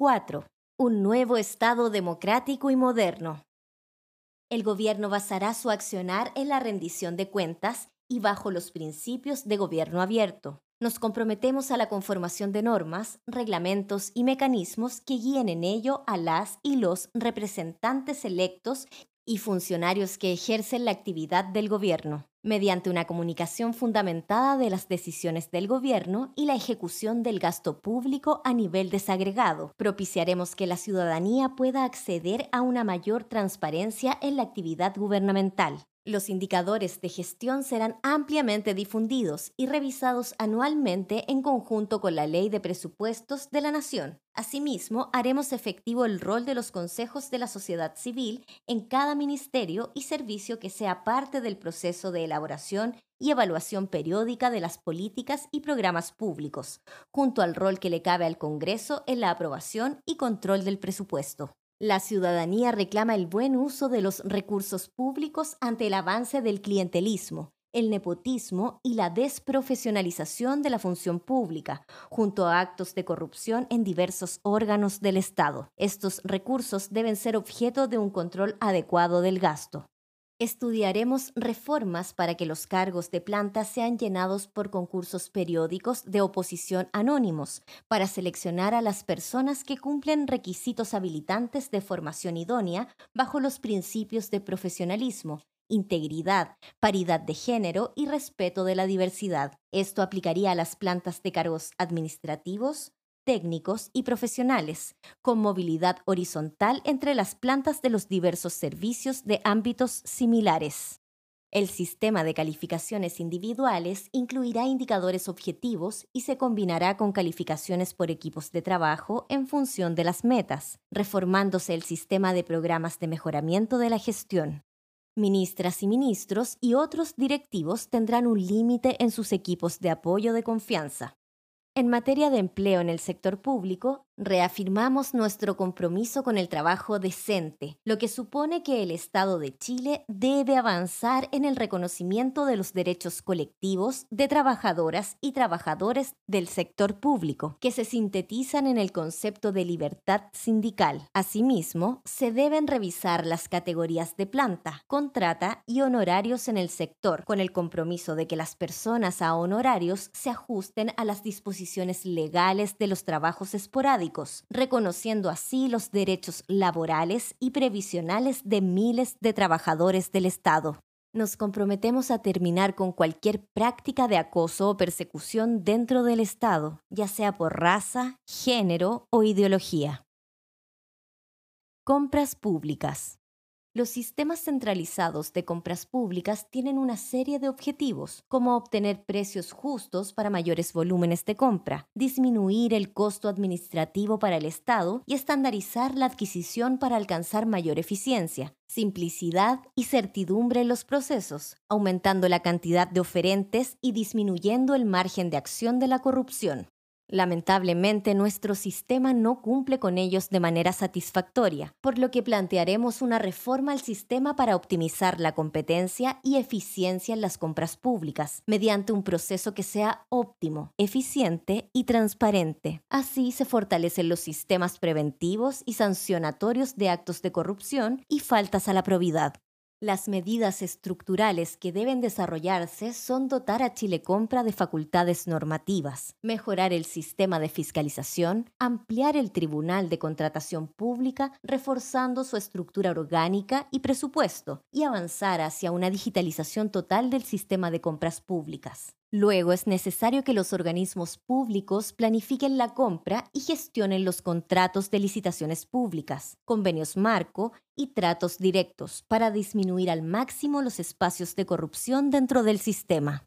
4. Un nuevo Estado democrático y moderno. El gobierno basará su accionar en la rendición de cuentas y bajo los principios de gobierno abierto. Nos comprometemos a la conformación de normas, reglamentos y mecanismos que guíen en ello a las y los representantes electos y funcionarios que ejercen la actividad del gobierno, mediante una comunicación fundamentada de las decisiones del gobierno y la ejecución del gasto público a nivel desagregado. Propiciaremos que la ciudadanía pueda acceder a una mayor transparencia en la actividad gubernamental. Los indicadores de gestión serán ampliamente difundidos y revisados anualmente en conjunto con la Ley de Presupuestos de la Nación. Asimismo, haremos efectivo el rol de los consejos de la sociedad civil en cada ministerio y servicio que sea parte del proceso de elaboración y evaluación periódica de las políticas y programas públicos, junto al rol que le cabe al Congreso en la aprobación y control del presupuesto. La ciudadanía reclama el buen uso de los recursos públicos ante el avance del clientelismo, el nepotismo y la desprofesionalización de la función pública, junto a actos de corrupción en diversos órganos del Estado. Estos recursos deben ser objeto de un control adecuado del gasto. Estudiaremos reformas para que los cargos de planta sean llenados por concursos periódicos de oposición anónimos, para seleccionar a las personas que cumplen requisitos habilitantes de formación idónea bajo los principios de profesionalismo, integridad, paridad de género y respeto de la diversidad. Esto aplicaría a las plantas de cargos administrativos, técnicos y profesionales, con movilidad horizontal entre las plantas de los diversos servicios de ámbitos similares. El sistema de calificaciones individuales incluirá indicadores objetivos y se combinará con calificaciones por equipos de trabajo en función de las metas, reformándose el sistema de programas de mejoramiento de la gestión. Ministras y ministros y otros directivos tendrán un límite en sus equipos de apoyo de confianza. En materia de empleo en el sector público, reafirmamos nuestro compromiso con el trabajo decente, lo que supone que el Estado de Chile debe avanzar en el reconocimiento de los derechos colectivos de trabajadoras y trabajadores del sector público, que se sintetizan en el concepto de libertad sindical. Asimismo, se deben revisar las categorías de planta, contrata y honorarios en el sector, con el compromiso de que las personas a honorarios se ajusten a las disposiciones legales de los trabajos esporádicos reconociendo así los derechos laborales y previsionales de miles de trabajadores del Estado. Nos comprometemos a terminar con cualquier práctica de acoso o persecución dentro del Estado, ya sea por raza, género o ideología. Compras públicas. Los sistemas centralizados de compras públicas tienen una serie de objetivos, como obtener precios justos para mayores volúmenes de compra, disminuir el costo administrativo para el Estado y estandarizar la adquisición para alcanzar mayor eficiencia, simplicidad y certidumbre en los procesos, aumentando la cantidad de oferentes y disminuyendo el margen de acción de la corrupción. Lamentablemente, nuestro sistema no cumple con ellos de manera satisfactoria, por lo que plantearemos una reforma al sistema para optimizar la competencia y eficiencia en las compras públicas, mediante un proceso que sea óptimo, eficiente y transparente. Así se fortalecen los sistemas preventivos y sancionatorios de actos de corrupción y faltas a la probidad. Las medidas estructurales que deben desarrollarse son dotar a Chile Compra de facultades normativas, mejorar el sistema de fiscalización, ampliar el Tribunal de Contratación Pública, reforzando su estructura orgánica y presupuesto, y avanzar hacia una digitalización total del sistema de compras públicas. Luego es necesario que los organismos públicos planifiquen la compra y gestionen los contratos de licitaciones públicas, convenios marco y tratos directos para disminuir al máximo los espacios de corrupción dentro del sistema.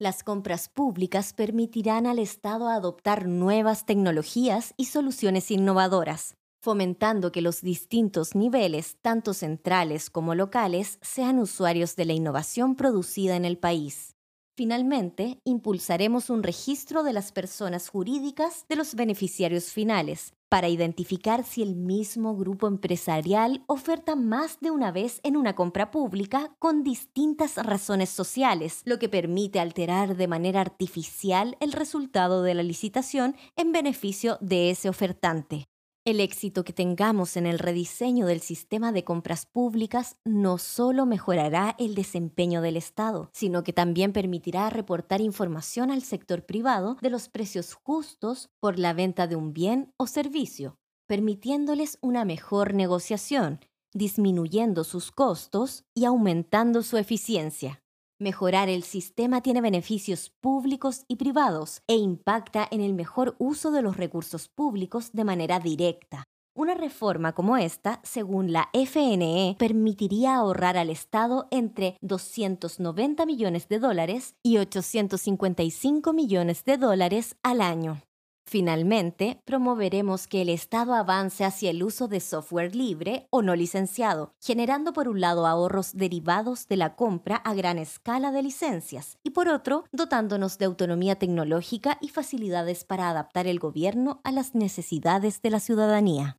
Las compras públicas permitirán al Estado adoptar nuevas tecnologías y soluciones innovadoras, fomentando que los distintos niveles, tanto centrales como locales, sean usuarios de la innovación producida en el país. Finalmente, impulsaremos un registro de las personas jurídicas de los beneficiarios finales para identificar si el mismo grupo empresarial oferta más de una vez en una compra pública con distintas razones sociales, lo que permite alterar de manera artificial el resultado de la licitación en beneficio de ese ofertante. El éxito que tengamos en el rediseño del sistema de compras públicas no solo mejorará el desempeño del Estado, sino que también permitirá reportar información al sector privado de los precios justos por la venta de un bien o servicio, permitiéndoles una mejor negociación, disminuyendo sus costos y aumentando su eficiencia. Mejorar el sistema tiene beneficios públicos y privados e impacta en el mejor uso de los recursos públicos de manera directa. Una reforma como esta, según la FNE, permitiría ahorrar al Estado entre 290 millones de dólares y 855 millones de dólares al año. Finalmente, promoveremos que el Estado avance hacia el uso de software libre o no licenciado, generando por un lado ahorros derivados de la compra a gran escala de licencias y por otro, dotándonos de autonomía tecnológica y facilidades para adaptar el gobierno a las necesidades de la ciudadanía.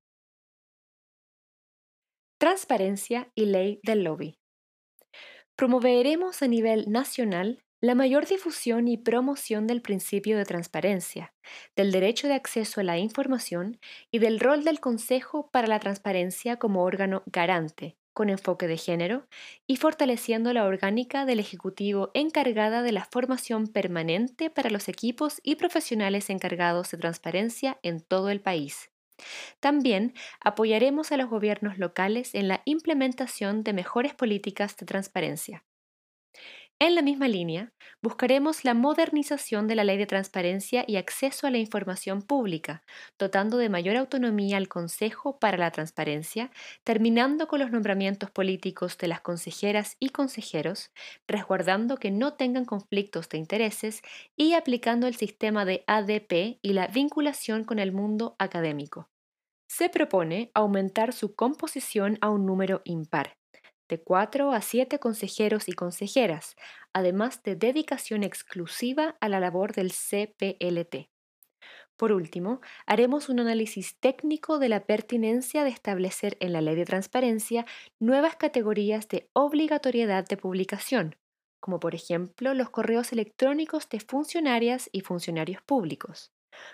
Transparencia y ley del lobby. Promoveremos a nivel nacional la mayor difusión y promoción del principio de transparencia, del derecho de acceso a la información y del rol del Consejo para la Transparencia como órgano garante, con enfoque de género, y fortaleciendo la orgánica del Ejecutivo encargada de la formación permanente para los equipos y profesionales encargados de transparencia en todo el país. También apoyaremos a los gobiernos locales en la implementación de mejores políticas de transparencia. En la misma línea, buscaremos la modernización de la Ley de Transparencia y Acceso a la Información Pública, dotando de mayor autonomía al Consejo para la Transparencia, terminando con los nombramientos políticos de las consejeras y consejeros, resguardando que no tengan conflictos de intereses y aplicando el sistema de ADP y la vinculación con el mundo académico. Se propone aumentar su composición a un número impar de 4 a 7 consejeros y consejeras, además de dedicación exclusiva a la labor del CPLT. Por último, haremos un análisis técnico de la pertinencia de establecer en la ley de transparencia nuevas categorías de obligatoriedad de publicación, como por ejemplo los correos electrónicos de funcionarias y funcionarios públicos.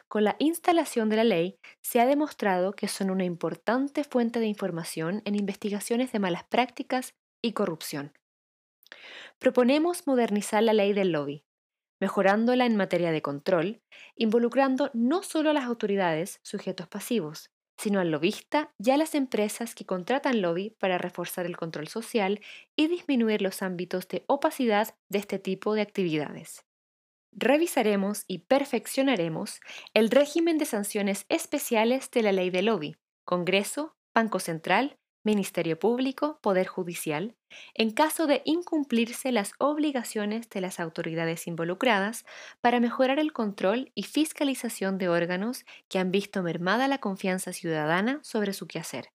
Con la instalación de la ley, se ha demostrado que son una importante fuente de información en investigaciones de malas prácticas y corrupción. Proponemos modernizar la ley del lobby, mejorándola en materia de control, involucrando no solo a las autoridades, sujetos pasivos, sino al lobista y a las empresas que contratan lobby para reforzar el control social y disminuir los ámbitos de opacidad de este tipo de actividades revisaremos y perfeccionaremos el régimen de sanciones especiales de la ley de lobby, Congreso, Banco Central, Ministerio Público, Poder Judicial, en caso de incumplirse las obligaciones de las autoridades involucradas para mejorar el control y fiscalización de órganos que han visto mermada la confianza ciudadana sobre su quehacer.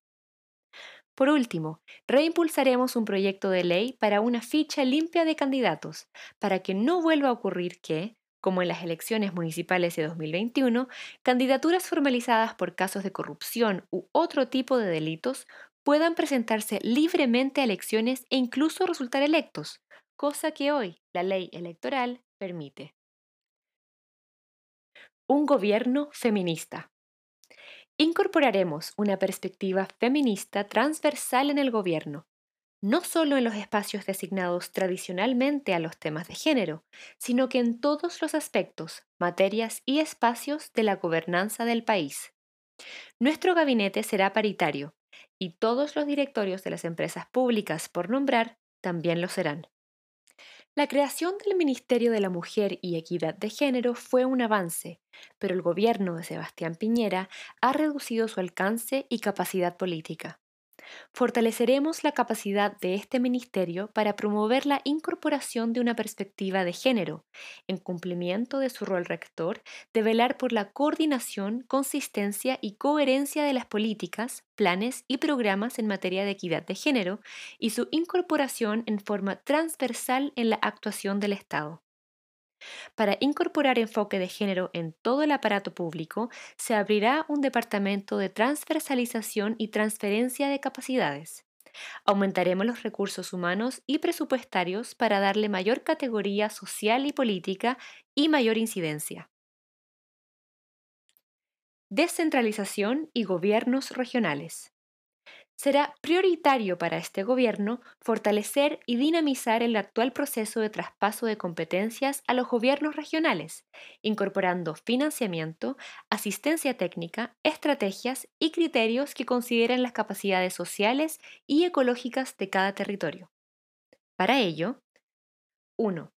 Por último, reimpulsaremos un proyecto de ley para una ficha limpia de candidatos, para que no vuelva a ocurrir que, como en las elecciones municipales de 2021, candidaturas formalizadas por casos de corrupción u otro tipo de delitos puedan presentarse libremente a elecciones e incluso resultar electos, cosa que hoy la ley electoral permite. Un gobierno feminista. Incorporaremos una perspectiva feminista transversal en el gobierno, no solo en los espacios designados tradicionalmente a los temas de género, sino que en todos los aspectos, materias y espacios de la gobernanza del país. Nuestro gabinete será paritario y todos los directorios de las empresas públicas por nombrar también lo serán. La creación del Ministerio de la Mujer y Equidad de Género fue un avance, pero el gobierno de Sebastián Piñera ha reducido su alcance y capacidad política. Fortaleceremos la capacidad de este ministerio para promover la incorporación de una perspectiva de género, en cumplimiento de su rol rector de velar por la coordinación, consistencia y coherencia de las políticas, planes y programas en materia de equidad de género y su incorporación en forma transversal en la actuación del Estado. Para incorporar enfoque de género en todo el aparato público, se abrirá un departamento de transversalización y transferencia de capacidades. Aumentaremos los recursos humanos y presupuestarios para darle mayor categoría social y política y mayor incidencia. descentralización y gobiernos regionales. Será prioritario para este gobierno fortalecer y dinamizar el actual proceso de traspaso de competencias a los gobiernos regionales, incorporando financiamiento, asistencia técnica, estrategias y criterios que consideren las capacidades sociales y ecológicas de cada territorio. Para ello, 1.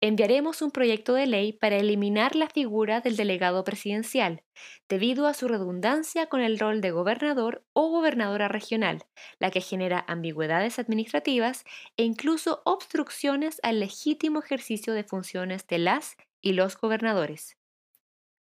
Enviaremos un proyecto de ley para eliminar la figura del delegado presidencial, debido a su redundancia con el rol de gobernador o gobernadora regional, la que genera ambigüedades administrativas e incluso obstrucciones al legítimo ejercicio de funciones de las y los gobernadores.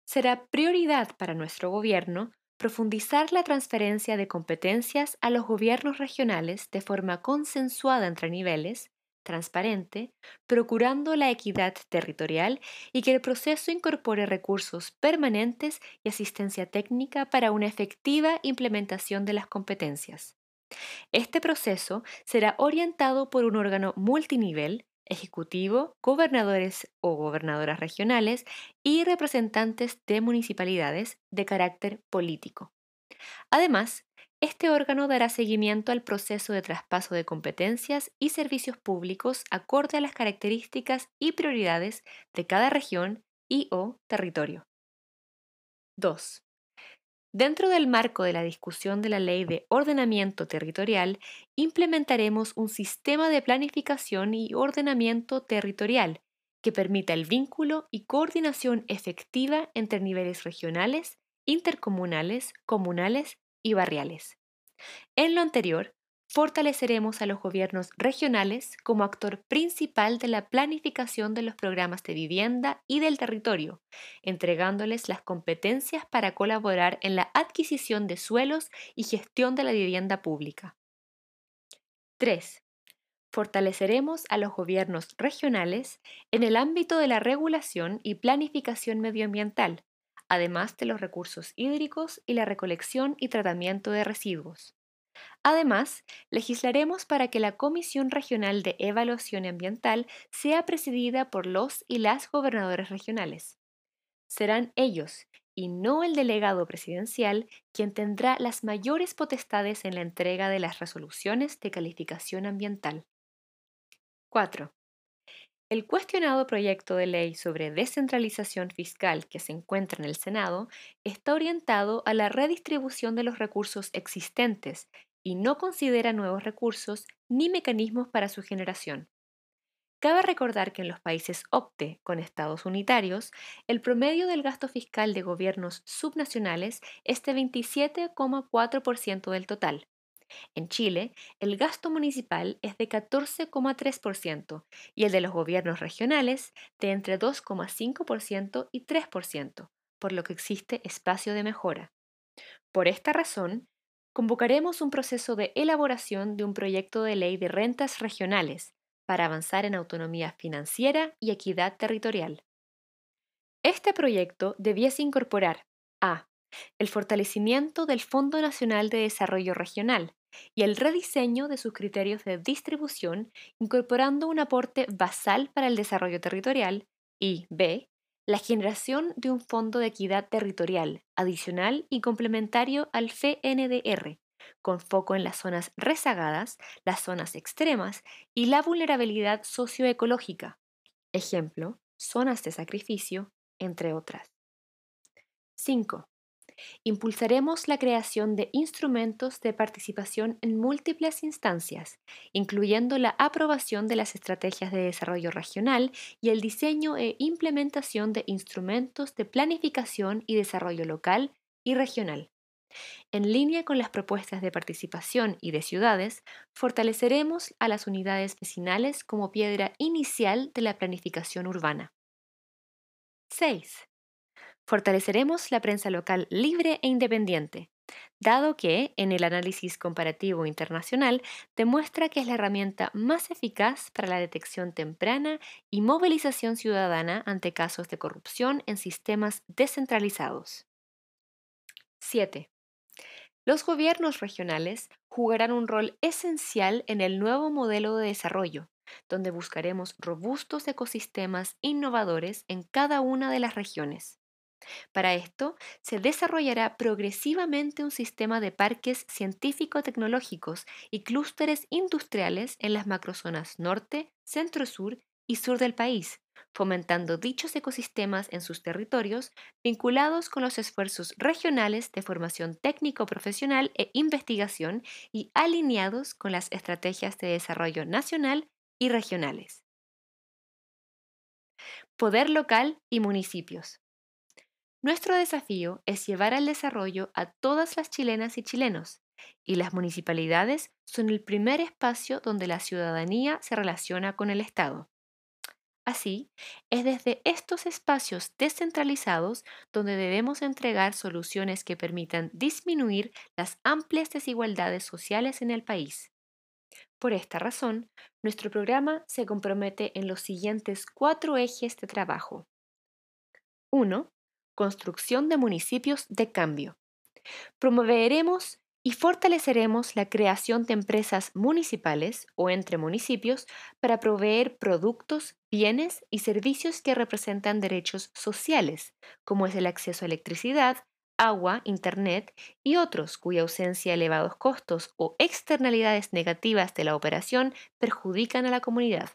Será prioridad para nuestro gobierno profundizar la transferencia de competencias a los gobiernos regionales de forma consensuada entre niveles, transparente, procurando la equidad territorial y que el proceso incorpore recursos permanentes y asistencia técnica para una efectiva implementación de las competencias. Este proceso será orientado por un órgano multinivel, ejecutivo, gobernadores o gobernadoras regionales y representantes de municipalidades de carácter político. Además, este órgano dará seguimiento al proceso de traspaso de competencias y servicios públicos acorde a las características y prioridades de cada región y o territorio. 2. Dentro del marco de la discusión de la Ley de Ordenamiento Territorial, implementaremos un sistema de planificación y ordenamiento territorial que permita el vínculo y coordinación efectiva entre niveles regionales, intercomunales, comunales y barriales. En lo anterior, fortaleceremos a los gobiernos regionales como actor principal de la planificación de los programas de vivienda y del territorio, entregándoles las competencias para colaborar en la adquisición de suelos y gestión de la vivienda pública. 3. Fortaleceremos a los gobiernos regionales en el ámbito de la regulación y planificación medioambiental, además de los recursos hídricos y la recolección y tratamiento de residuos. Además, legislaremos para que la Comisión Regional de Evaluación Ambiental sea presidida por los y las gobernadores regionales. Serán ellos, y no el delegado presidencial, quien tendrá las mayores potestades en la entrega de las resoluciones de calificación ambiental. 4. El cuestionado proyecto de ley sobre descentralización fiscal que se encuentra en el Senado está orientado a la redistribución de los recursos existentes y no considera nuevos recursos ni mecanismos para su generación. Cabe recordar que en los países OPTE con estados unitarios, el promedio del gasto fiscal de gobiernos subnacionales es de 27,4% del total, en Chile, el gasto municipal es de 14,3% y el de los gobiernos regionales de entre 2,5% y 3%, por lo que existe espacio de mejora. Por esta razón, convocaremos un proceso de elaboración de un proyecto de ley de rentas regionales para avanzar en autonomía financiera y equidad territorial. Este proyecto debiese incorporar a. El fortalecimiento del Fondo Nacional de Desarrollo Regional, y el rediseño de sus criterios de distribución, incorporando un aporte basal para el desarrollo territorial y b. La generación de un fondo de equidad territorial adicional y complementario al FNDR, con foco en las zonas rezagadas, las zonas extremas y la vulnerabilidad socioecológica. Ejemplo, zonas de sacrificio, entre otras. 5. Impulsaremos la creación de instrumentos de participación en múltiples instancias, incluyendo la aprobación de las estrategias de desarrollo regional y el diseño e implementación de instrumentos de planificación y desarrollo local y regional. En línea con las propuestas de participación y de ciudades, fortaleceremos a las unidades vecinales como piedra inicial de la planificación urbana. 6. Fortaleceremos la prensa local libre e independiente, dado que, en el análisis comparativo internacional, demuestra que es la herramienta más eficaz para la detección temprana y movilización ciudadana ante casos de corrupción en sistemas descentralizados. 7. Los gobiernos regionales jugarán un rol esencial en el nuevo modelo de desarrollo, donde buscaremos robustos ecosistemas innovadores en cada una de las regiones. Para esto, se desarrollará progresivamente un sistema de parques científico-tecnológicos y clústeres industriales en las macrozonas norte, centro-sur y sur del país, fomentando dichos ecosistemas en sus territorios vinculados con los esfuerzos regionales de formación técnico-profesional e investigación y alineados con las estrategias de desarrollo nacional y regionales. Poder local y municipios. Nuestro desafío es llevar al desarrollo a todas las chilenas y chilenos, y las municipalidades son el primer espacio donde la ciudadanía se relaciona con el Estado. Así, es desde estos espacios descentralizados donde debemos entregar soluciones que permitan disminuir las amplias desigualdades sociales en el país. Por esta razón, nuestro programa se compromete en los siguientes cuatro ejes de trabajo. 1 construcción de municipios de cambio. Promoveremos y fortaleceremos la creación de empresas municipales o entre municipios para proveer productos, bienes y servicios que representan derechos sociales, como es el acceso a electricidad, agua, internet y otros cuya ausencia, elevados costos o externalidades negativas de la operación perjudican a la comunidad.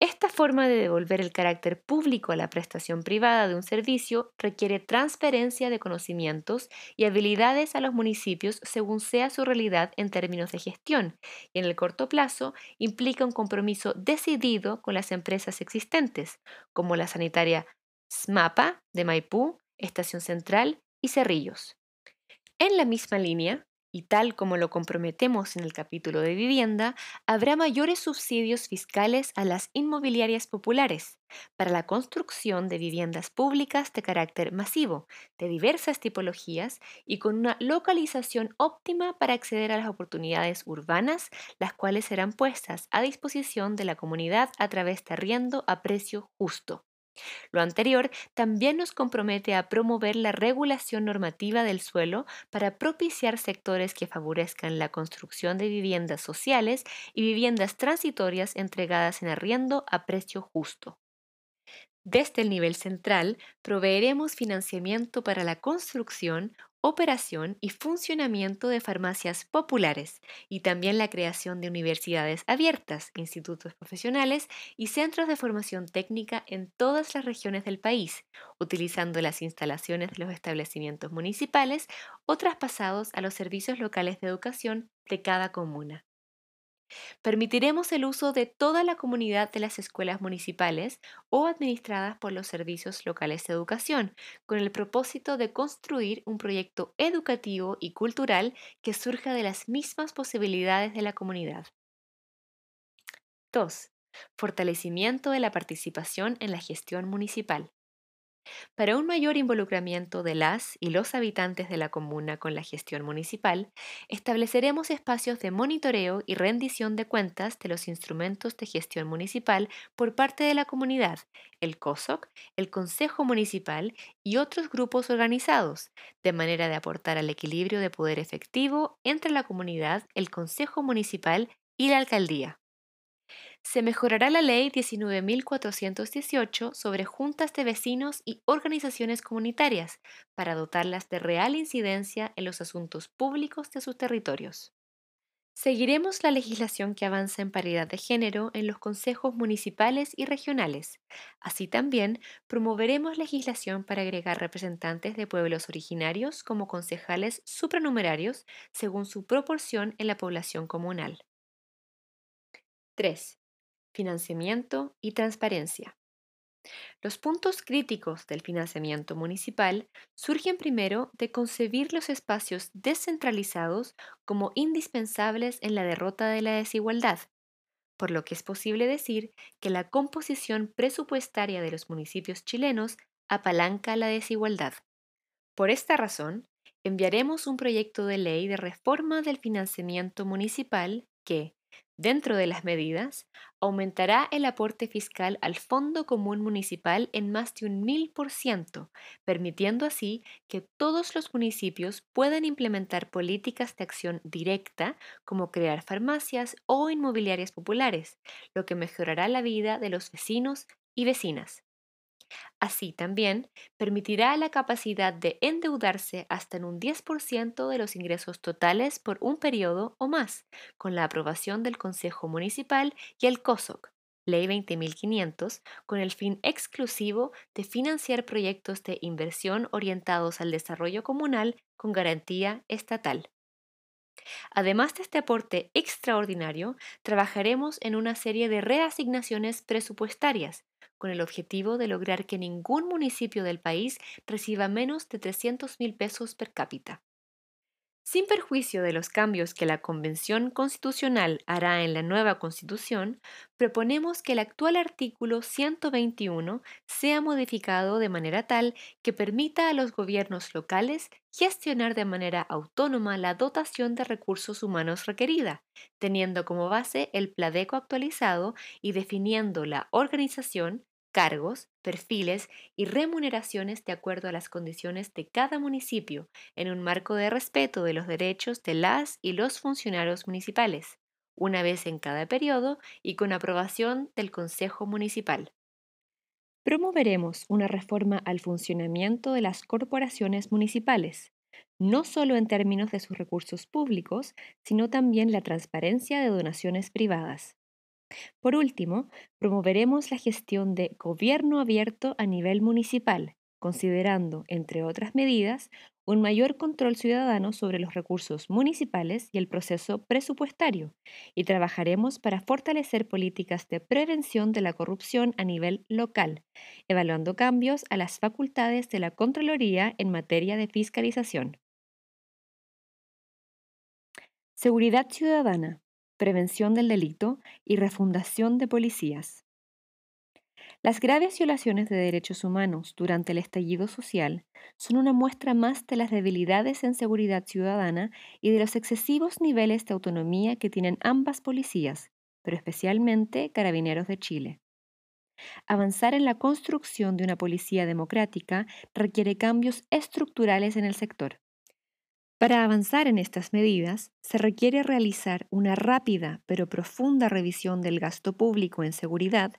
Esta forma de devolver el carácter público a la prestación privada de un servicio requiere transferencia de conocimientos y habilidades a los municipios según sea su realidad en términos de gestión y en el corto plazo implica un compromiso decidido con las empresas existentes, como la sanitaria SMAPA de Maipú, Estación Central y Cerrillos. En la misma línea, y tal como lo comprometemos en el capítulo de vivienda, habrá mayores subsidios fiscales a las inmobiliarias populares para la construcción de viviendas públicas de carácter masivo, de diversas tipologías y con una localización óptima para acceder a las oportunidades urbanas, las cuales serán puestas a disposición de la comunidad a través de arriendo a precio justo. Lo anterior también nos compromete a promover la regulación normativa del suelo para propiciar sectores que favorezcan la construcción de viviendas sociales y viviendas transitorias entregadas en arriendo a precio justo. Desde el nivel central, proveeremos financiamiento para la construcción, operación y funcionamiento de farmacias populares y también la creación de universidades abiertas, institutos profesionales y centros de formación técnica en todas las regiones del país, utilizando las instalaciones de los establecimientos municipales o traspasados a los servicios locales de educación de cada comuna. Permitiremos el uso de toda la comunidad de las escuelas municipales o administradas por los servicios locales de educación, con el propósito de construir un proyecto educativo y cultural que surja de las mismas posibilidades de la comunidad. 2. Fortalecimiento de la participación en la gestión municipal. Para un mayor involucramiento de las y los habitantes de la comuna con la gestión municipal, estableceremos espacios de monitoreo y rendición de cuentas de los instrumentos de gestión municipal por parte de la comunidad, el COSOC, el Consejo Municipal y otros grupos organizados, de manera de aportar al equilibrio de poder efectivo entre la comunidad, el Consejo Municipal y la Alcaldía se mejorará la Ley 19.418 sobre juntas de vecinos y organizaciones comunitarias para dotarlas de real incidencia en los asuntos públicos de sus territorios. Seguiremos la legislación que avanza en paridad de género en los consejos municipales y regionales. Así también promoveremos legislación para agregar representantes de pueblos originarios como concejales supranumerarios según su proporción en la población comunal. 3 financiamiento y transparencia. Los puntos críticos del financiamiento municipal surgen primero de concebir los espacios descentralizados como indispensables en la derrota de la desigualdad, por lo que es posible decir que la composición presupuestaria de los municipios chilenos apalanca la desigualdad. Por esta razón, enviaremos un proyecto de ley de reforma del financiamiento municipal que, Dentro de las medidas, aumentará el aporte fiscal al Fondo Común Municipal en más de un mil por ciento, permitiendo así que todos los municipios puedan implementar políticas de acción directa, como crear farmacias o inmobiliarias populares, lo que mejorará la vida de los vecinos y vecinas. Así también permitirá la capacidad de endeudarse hasta en un 10% de los ingresos totales por un periodo o más, con la aprobación del Consejo Municipal y el COSOC, Ley 20.500, con el fin exclusivo de financiar proyectos de inversión orientados al desarrollo comunal con garantía estatal. Además de este aporte extraordinario, trabajaremos en una serie de reasignaciones presupuestarias con el objetivo de lograr que ningún municipio del país reciba menos de 300 mil pesos per cápita. Sin perjuicio de los cambios que la Convención Constitucional hará en la nueva Constitución, proponemos que el actual artículo 121 sea modificado de manera tal que permita a los gobiernos locales gestionar de manera autónoma la dotación de recursos humanos requerida, teniendo como base el Pladeco actualizado y definiendo la organización, cargos, perfiles y remuneraciones de acuerdo a las condiciones de cada municipio, en un marco de respeto de los derechos de las y los funcionarios municipales, una vez en cada periodo y con aprobación del Consejo Municipal. Promoveremos una reforma al funcionamiento de las corporaciones municipales, no solo en términos de sus recursos públicos, sino también la transparencia de donaciones privadas. Por último, promoveremos la gestión de gobierno abierto a nivel municipal, considerando, entre otras medidas, un mayor control ciudadano sobre los recursos municipales y el proceso presupuestario, y trabajaremos para fortalecer políticas de prevención de la corrupción a nivel local, evaluando cambios a las facultades de la Contraloría en materia de fiscalización. Seguridad ciudadana prevención del delito y refundación de policías. Las graves violaciones de derechos humanos durante el estallido social son una muestra más de las debilidades en seguridad ciudadana y de los excesivos niveles de autonomía que tienen ambas policías, pero especialmente Carabineros de Chile. Avanzar en la construcción de una policía democrática requiere cambios estructurales en el sector. Para avanzar en estas medidas, se requiere realizar una rápida pero profunda revisión del gasto público en seguridad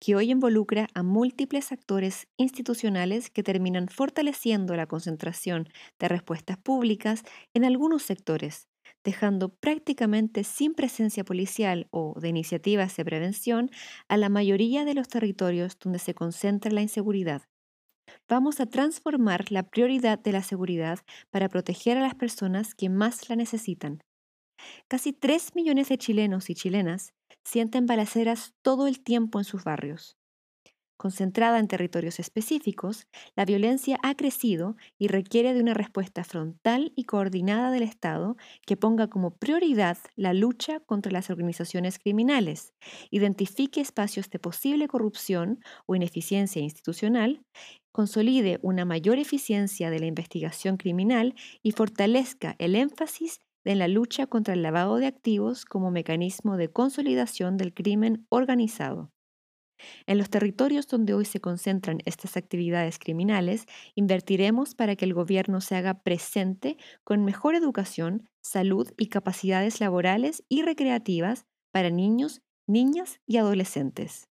que hoy involucra a múltiples actores institucionales que terminan fortaleciendo la concentración de respuestas públicas en algunos sectores, dejando prácticamente sin presencia policial o de iniciativas de prevención a la mayoría de los territorios donde se concentra la inseguridad vamos a transformar la prioridad de la seguridad para proteger a las personas que más la necesitan. Casi 3 millones de chilenos y chilenas sienten balaceras todo el tiempo en sus barrios. Concentrada en territorios específicos, la violencia ha crecido y requiere de una respuesta frontal y coordinada del Estado que ponga como prioridad la lucha contra las organizaciones criminales, identifique espacios de posible corrupción o ineficiencia institucional, consolide una mayor eficiencia de la investigación criminal y fortalezca el énfasis en la lucha contra el lavado de activos como mecanismo de consolidación del crimen organizado. En los territorios donde hoy se concentran estas actividades criminales, invertiremos para que el gobierno se haga presente con mejor educación, salud y capacidades laborales y recreativas para niños, niñas y adolescentes.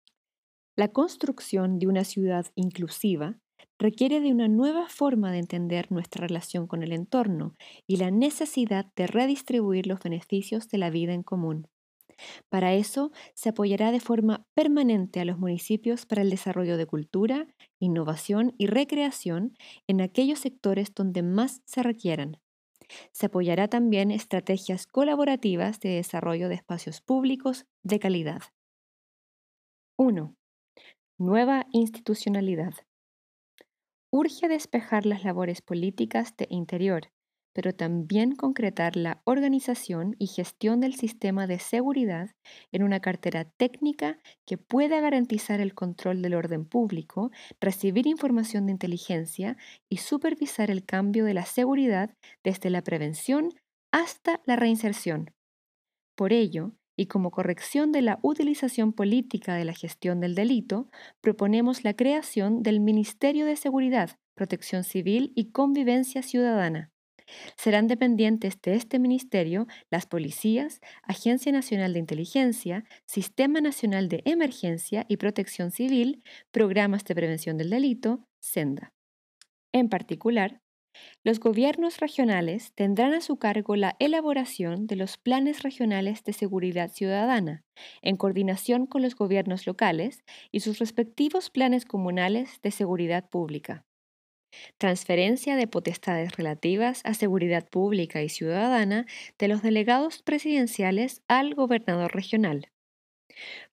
La construcción de una ciudad inclusiva requiere de una nueva forma de entender nuestra relación con el entorno y la necesidad de redistribuir los beneficios de la vida en común. Para eso, se apoyará de forma permanente a los municipios para el desarrollo de cultura, innovación y recreación en aquellos sectores donde más se requieran. Se apoyará también estrategias colaborativas de desarrollo de espacios públicos de calidad. 1. Nueva institucionalidad. Urge despejar las labores políticas de interior, pero también concretar la organización y gestión del sistema de seguridad en una cartera técnica que pueda garantizar el control del orden público, recibir información de inteligencia y supervisar el cambio de la seguridad desde la prevención hasta la reinserción. Por ello, y como corrección de la utilización política de la gestión del delito, proponemos la creación del Ministerio de Seguridad, Protección Civil y Convivencia Ciudadana Serán dependientes de este ministerio las policías, Agencia Nacional de Inteligencia, Sistema Nacional de Emergencia y Protección Civil, Programas de Prevención del Delito, SENDA. En particular, los gobiernos regionales tendrán a su cargo la elaboración de los planes regionales de seguridad ciudadana, en coordinación con los gobiernos locales y sus respectivos planes comunales de seguridad pública. Transferencia de potestades relativas a seguridad pública y ciudadana de los delegados presidenciales al gobernador regional.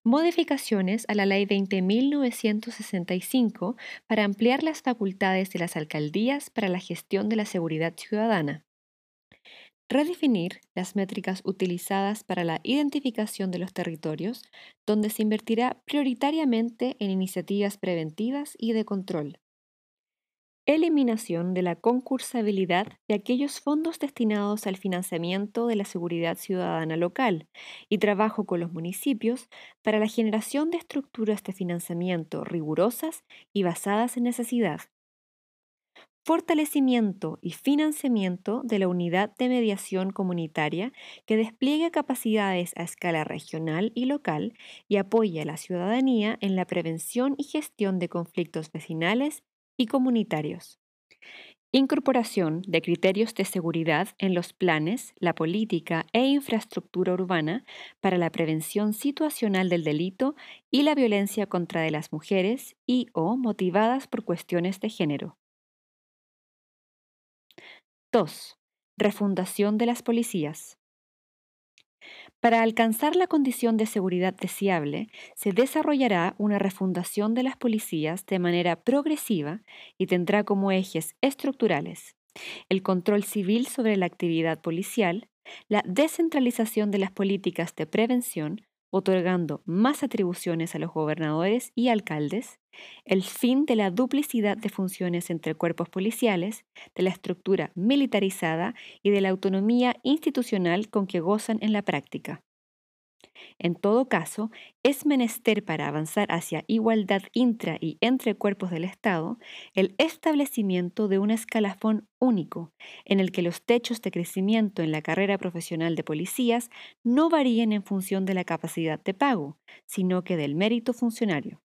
Modificaciones a la Ley 20.965 para ampliar las facultades de las alcaldías para la gestión de la seguridad ciudadana. Redefinir las métricas utilizadas para la identificación de los territorios, donde se invertirá prioritariamente en iniciativas preventivas y de control. Eliminación de la concursabilidad de aquellos fondos destinados al financiamiento de la seguridad ciudadana local y trabajo con los municipios para la generación de estructuras de financiamiento rigurosas y basadas en necesidad. Fortalecimiento y financiamiento de la unidad de mediación comunitaria que despliegue capacidades a escala regional y local y apoye a la ciudadanía en la prevención y gestión de conflictos vecinales y comunitarios. Incorporación de criterios de seguridad en los planes, la política e infraestructura urbana para la prevención situacional del delito y la violencia contra de las mujeres y o motivadas por cuestiones de género. 2. Refundación de las policías. Para alcanzar la condición de seguridad deseable, se desarrollará una refundación de las policías de manera progresiva y tendrá como ejes estructurales el control civil sobre la actividad policial, la descentralización de las políticas de prevención, otorgando más atribuciones a los gobernadores y alcaldes, el fin de la duplicidad de funciones entre cuerpos policiales, de la estructura militarizada y de la autonomía institucional con que gozan en la práctica. En todo caso, es menester para avanzar hacia igualdad intra y entre cuerpos del Estado el establecimiento de un escalafón único, en el que los techos de crecimiento en la carrera profesional de policías no varíen en función de la capacidad de pago, sino que del mérito funcionario.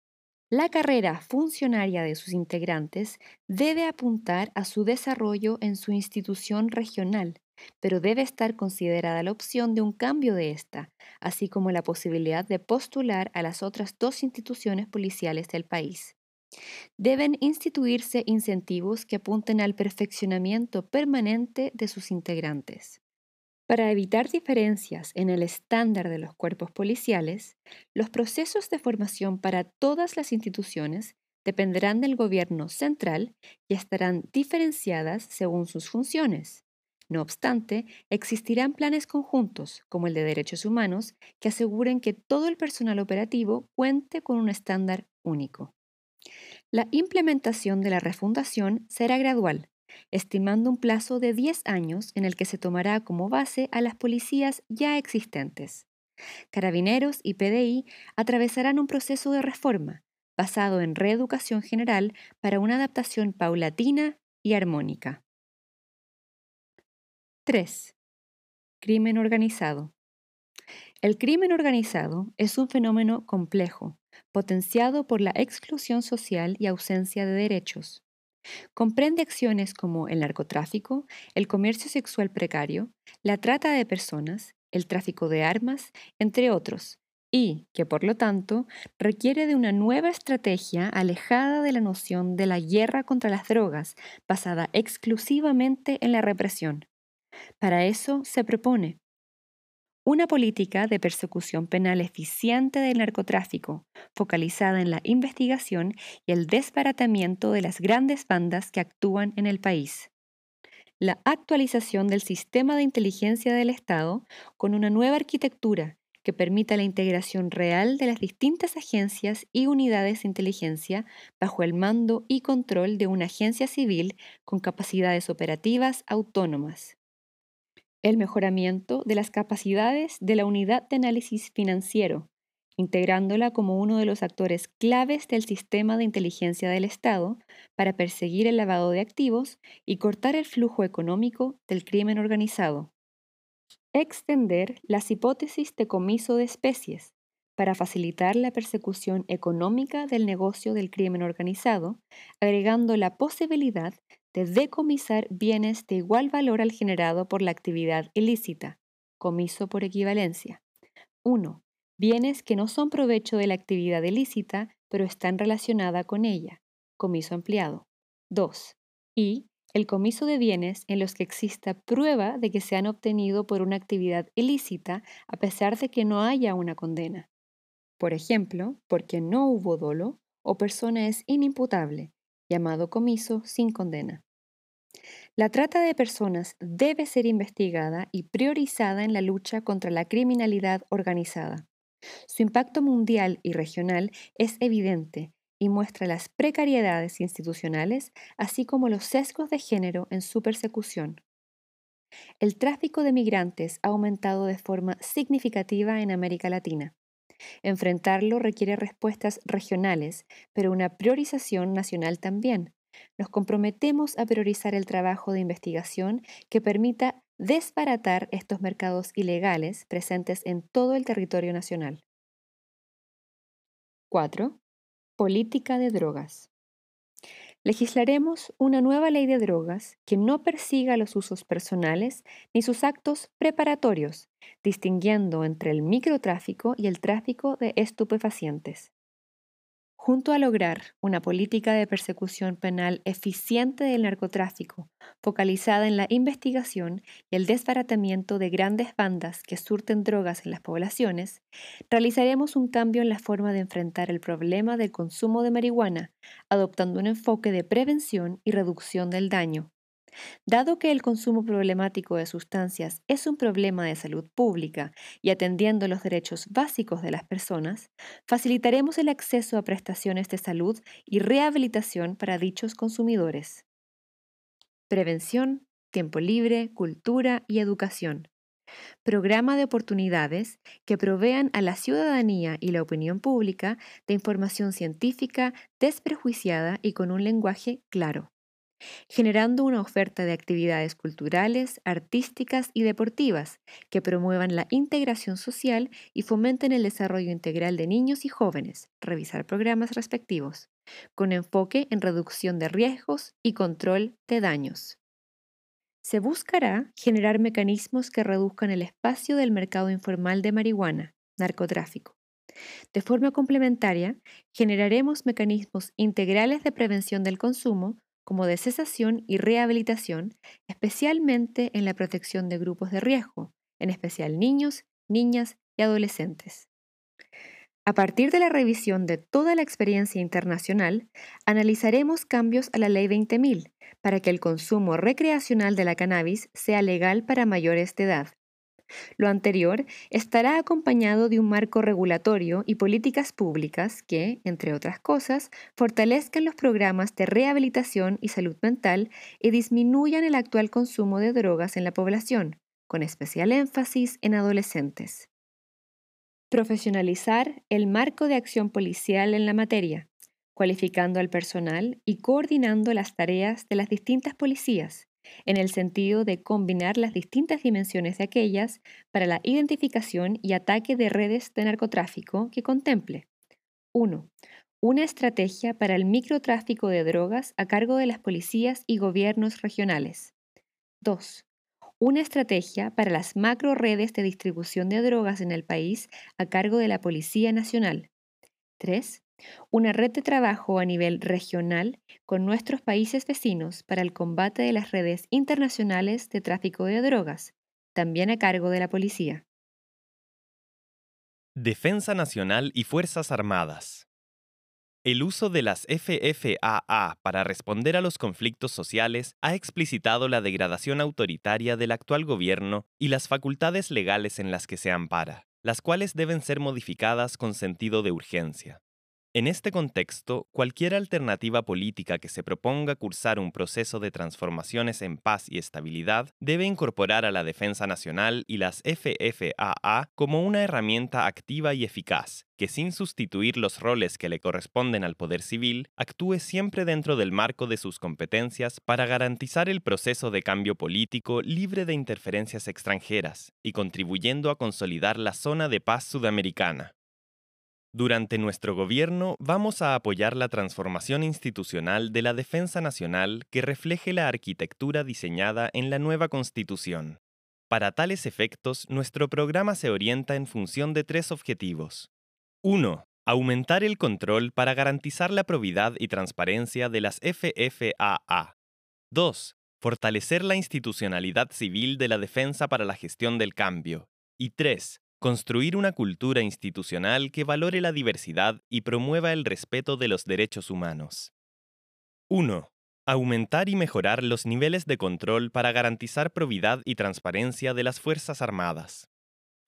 La carrera funcionaria de sus integrantes debe apuntar a su desarrollo en su institución regional, pero debe estar considerada la opción de un cambio de esta, así como la posibilidad de postular a las otras dos instituciones policiales del país. Deben instituirse incentivos que apunten al perfeccionamiento permanente de sus integrantes. Para evitar diferencias en el estándar de los cuerpos policiales, los procesos de formación para todas las instituciones dependerán del gobierno central y estarán diferenciadas según sus funciones. No obstante, existirán planes conjuntos, como el de derechos humanos, que aseguren que todo el personal operativo cuente con un estándar único. La implementación de la refundación será gradual, estimando un plazo de 10 años en el que se tomará como base a las policías ya existentes. Carabineros y PDI atravesarán un proceso de reforma basado en reeducación general para una adaptación paulatina y armónica. 3. Crimen organizado. El crimen organizado es un fenómeno complejo, potenciado por la exclusión social y ausencia de derechos. Comprende acciones como el narcotráfico, el comercio sexual precario, la trata de personas, el tráfico de armas, entre otros, y que por lo tanto requiere de una nueva estrategia alejada de la noción de la guerra contra las drogas, basada exclusivamente en la represión. Para eso se propone una política de persecución penal eficiente del narcotráfico, focalizada en la investigación y el desbaratamiento de las grandes bandas que actúan en el país. La actualización del sistema de inteligencia del Estado con una nueva arquitectura que permita la integración real de las distintas agencias y unidades de inteligencia bajo el mando y control de una agencia civil con capacidades operativas autónomas el mejoramiento de las capacidades de la unidad de análisis financiero, integrándola como uno de los actores claves del sistema de inteligencia del Estado para perseguir el lavado de activos y cortar el flujo económico del crimen organizado. Extender las hipótesis de comiso de especies para facilitar la persecución económica del negocio del crimen organizado, agregando la posibilidad de decomisar bienes de igual valor al generado por la actividad ilícita, comiso por equivalencia. 1 bienes que no son provecho de la actividad ilícita, pero están relacionada con ella, comiso ampliado. 2. Y el comiso de bienes en los que exista prueba de que se han obtenido por una actividad ilícita a pesar de que no haya una condena. Por ejemplo, porque no hubo dolo o persona es inimputable, llamado comiso sin condena. La trata de personas debe ser investigada y priorizada en la lucha contra la criminalidad organizada. Su impacto mundial y regional es evidente y muestra las precariedades institucionales, así como los sesgos de género en su persecución. El tráfico de migrantes ha aumentado de forma significativa en América Latina. Enfrentarlo requiere respuestas regionales, pero una priorización nacional también. Nos comprometemos a priorizar el trabajo de investigación que permita desbaratar estos mercados ilegales presentes en todo el territorio nacional. 4. Política de drogas. Legislaremos una nueva ley de drogas que no persiga los usos personales ni sus actos preparatorios, distinguiendo entre el microtráfico y el tráfico de estupefacientes. Junto a lograr una política de persecución penal eficiente del narcotráfico, focalizada en la investigación y el desbaratamiento de grandes bandas que surten drogas en las poblaciones, realizaremos un cambio en la forma de enfrentar el problema del consumo de marihuana, adoptando un enfoque de prevención y reducción del daño. Dado que el consumo problemático de sustancias es un problema de salud pública y atendiendo los derechos básicos de las personas, facilitaremos el acceso a prestaciones de salud y rehabilitación para dichos consumidores. Prevención, tiempo libre, cultura y educación. Programa de oportunidades que provean a la ciudadanía y la opinión pública de información científica desprejuiciada y con un lenguaje claro generando una oferta de actividades culturales, artísticas y deportivas que promuevan la integración social y fomenten el desarrollo integral de niños y jóvenes, revisar programas respectivos, con enfoque en reducción de riesgos y control de daños. Se buscará generar mecanismos que reduzcan el espacio del mercado informal de marihuana, narcotráfico. De forma complementaria, generaremos mecanismos integrales de prevención del consumo como de cesación y rehabilitación, especialmente en la protección de grupos de riesgo, en especial niños, niñas y adolescentes. A partir de la revisión de toda la experiencia internacional, analizaremos cambios a la Ley 20.000 para que el consumo recreacional de la cannabis sea legal para mayores de edad. Lo anterior estará acompañado de un marco regulatorio y políticas públicas que, entre otras cosas, fortalezcan los programas de rehabilitación y salud mental y disminuyan el actual consumo de drogas en la población, con especial énfasis en adolescentes. Profesionalizar el marco de acción policial en la materia, cualificando al personal y coordinando las tareas de las distintas policías en el sentido de combinar las distintas dimensiones de aquellas para la identificación y ataque de redes de narcotráfico que contemple 1. Una estrategia para el microtráfico de drogas a cargo de las policías y gobiernos regionales. 2. Una estrategia para las macro redes de distribución de drogas en el país a cargo de la Policía Nacional. 3 una red de trabajo a nivel regional con nuestros países vecinos para el combate de las redes internacionales de tráfico de drogas, también a cargo de la policía. Defensa Nacional y Fuerzas Armadas. El uso de las FFAA para responder a los conflictos sociales ha explicitado la degradación autoritaria del actual gobierno y las facultades legales en las que se ampara, las cuales deben ser modificadas con sentido de urgencia. En este contexto, cualquier alternativa política que se proponga cursar un proceso de transformaciones en paz y estabilidad debe incorporar a la defensa nacional y las FFAA como una herramienta activa y eficaz, que sin sustituir los roles que le corresponden al poder civil, actúe siempre dentro del marco de sus competencias para garantizar el proceso de cambio político libre de interferencias extranjeras y contribuyendo a consolidar la zona de paz sudamericana. Durante nuestro gobierno vamos a apoyar la transformación institucional de la defensa nacional que refleje la arquitectura diseñada en la nueva Constitución. Para tales efectos, nuestro programa se orienta en función de tres objetivos. 1. Aumentar el control para garantizar la probidad y transparencia de las FFAA. 2. Fortalecer la institucionalidad civil de la defensa para la gestión del cambio. Y 3 construir una cultura institucional que valore la diversidad y promueva el respeto de los derechos humanos. 1. Aumentar y mejorar los niveles de control para garantizar probidad y transparencia de las Fuerzas Armadas.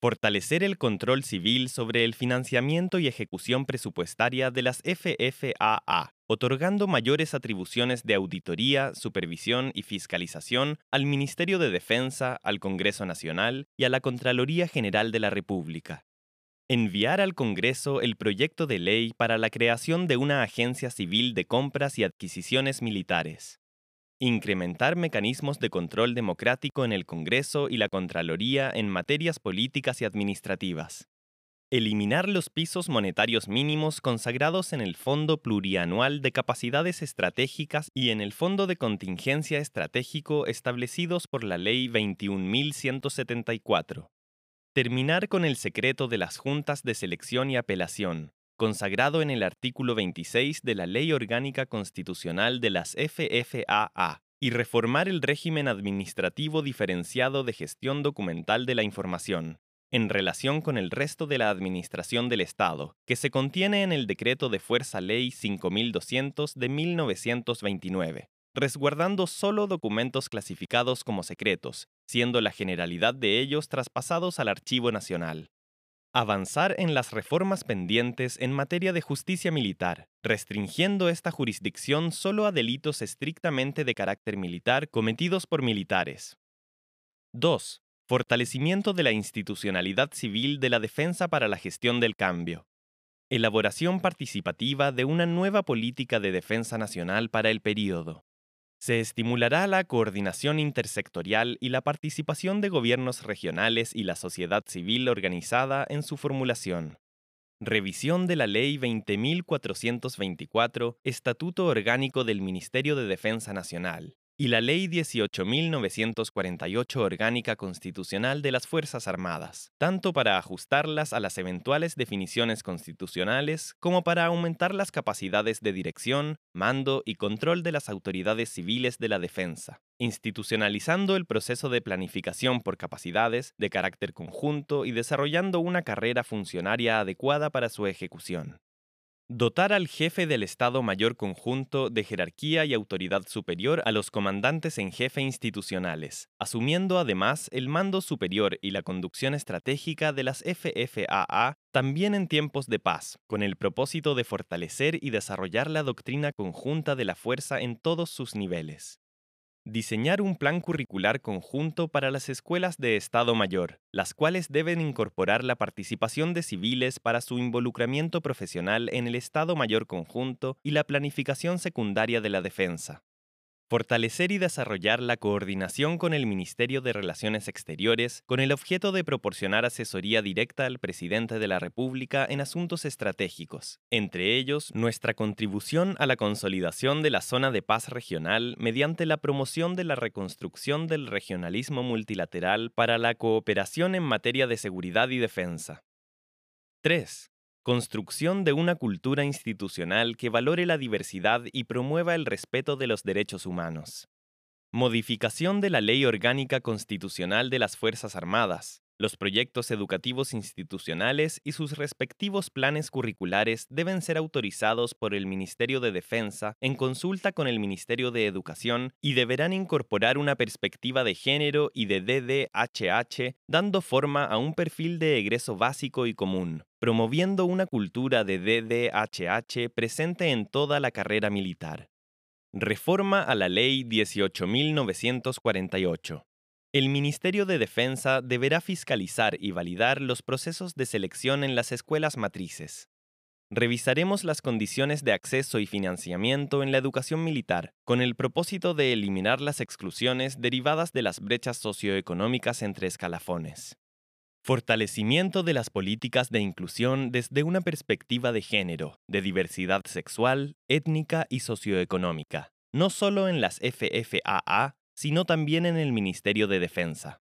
Fortalecer el control civil sobre el financiamiento y ejecución presupuestaria de las FFAA, otorgando mayores atribuciones de auditoría, supervisión y fiscalización al Ministerio de Defensa, al Congreso Nacional y a la Contraloría General de la República. Enviar al Congreso el proyecto de ley para la creación de una agencia civil de compras y adquisiciones militares. Incrementar mecanismos de control democrático en el Congreso y la Contraloría en materias políticas y administrativas. Eliminar los pisos monetarios mínimos consagrados en el Fondo Plurianual de Capacidades Estratégicas y en el Fondo de Contingencia Estratégico establecidos por la Ley 21.174. Terminar con el secreto de las juntas de selección y apelación, consagrado en el artículo 26 de la Ley Orgánica Constitucional de las FFAA, y reformar el régimen administrativo diferenciado de gestión documental de la información, en relación con el resto de la administración del Estado, que se contiene en el Decreto de Fuerza Ley 5200 de 1929, resguardando solo documentos clasificados como secretos, siendo la generalidad de ellos traspasados al Archivo Nacional. Avanzar en las reformas pendientes en materia de justicia militar, restringiendo esta jurisdicción solo a delitos estrictamente de carácter militar cometidos por militares. 2. Fortalecimiento de la institucionalidad civil de la defensa para la gestión del cambio. Elaboración participativa de una nueva política de defensa nacional para el período. Se estimulará la coordinación intersectorial y la participación de gobiernos regionales y la sociedad civil organizada en su formulación. Revisión de la Ley 20.424, Estatuto Orgánico del Ministerio de Defensa Nacional y la Ley 18.948 Orgánica Constitucional de las Fuerzas Armadas, tanto para ajustarlas a las eventuales definiciones constitucionales como para aumentar las capacidades de dirección, mando y control de las autoridades civiles de la defensa, institucionalizando el proceso de planificación por capacidades de carácter conjunto y desarrollando una carrera funcionaria adecuada para su ejecución. Dotar al jefe del Estado Mayor Conjunto de jerarquía y autoridad superior a los comandantes en jefe institucionales, asumiendo además el mando superior y la conducción estratégica de las FFAA también en tiempos de paz, con el propósito de fortalecer y desarrollar la doctrina conjunta de la fuerza en todos sus niveles. Diseñar un plan curricular conjunto para las escuelas de Estado Mayor, las cuales deben incorporar la participación de civiles para su involucramiento profesional en el Estado Mayor conjunto y la planificación secundaria de la defensa. Fortalecer y desarrollar la coordinación con el Ministerio de Relaciones Exteriores con el objeto de proporcionar asesoría directa al presidente de la República en asuntos estratégicos, entre ellos nuestra contribución a la consolidación de la zona de paz regional mediante la promoción de la reconstrucción del regionalismo multilateral para la cooperación en materia de seguridad y defensa. 3. Construcción de una cultura institucional que valore la diversidad y promueva el respeto de los derechos humanos. Modificación de la Ley Orgánica Constitucional de las Fuerzas Armadas, Los proyectos educativos institucionales y sus respectivos planes curriculares deben ser autorizados por el Ministerio de Defensa en consulta con el Ministerio de Educación y deberán incorporar una perspectiva de género y de DDHH, dando forma a un perfil de egreso básico y común, promoviendo una cultura de DDHH presente en toda la carrera militar. Reforma a la Ley 18.948. El Ministerio de Defensa deberá fiscalizar y validar los procesos de selección en las escuelas matrices. Revisaremos las condiciones de acceso y financiamiento en la educación militar, con el propósito de eliminar las exclusiones derivadas de las brechas socioeconómicas entre escalafones. Fortalecimiento de las políticas de inclusión desde una perspectiva de género, de diversidad sexual, étnica y socioeconómica, no solo en las FFAA, sino también en el Ministerio de Defensa.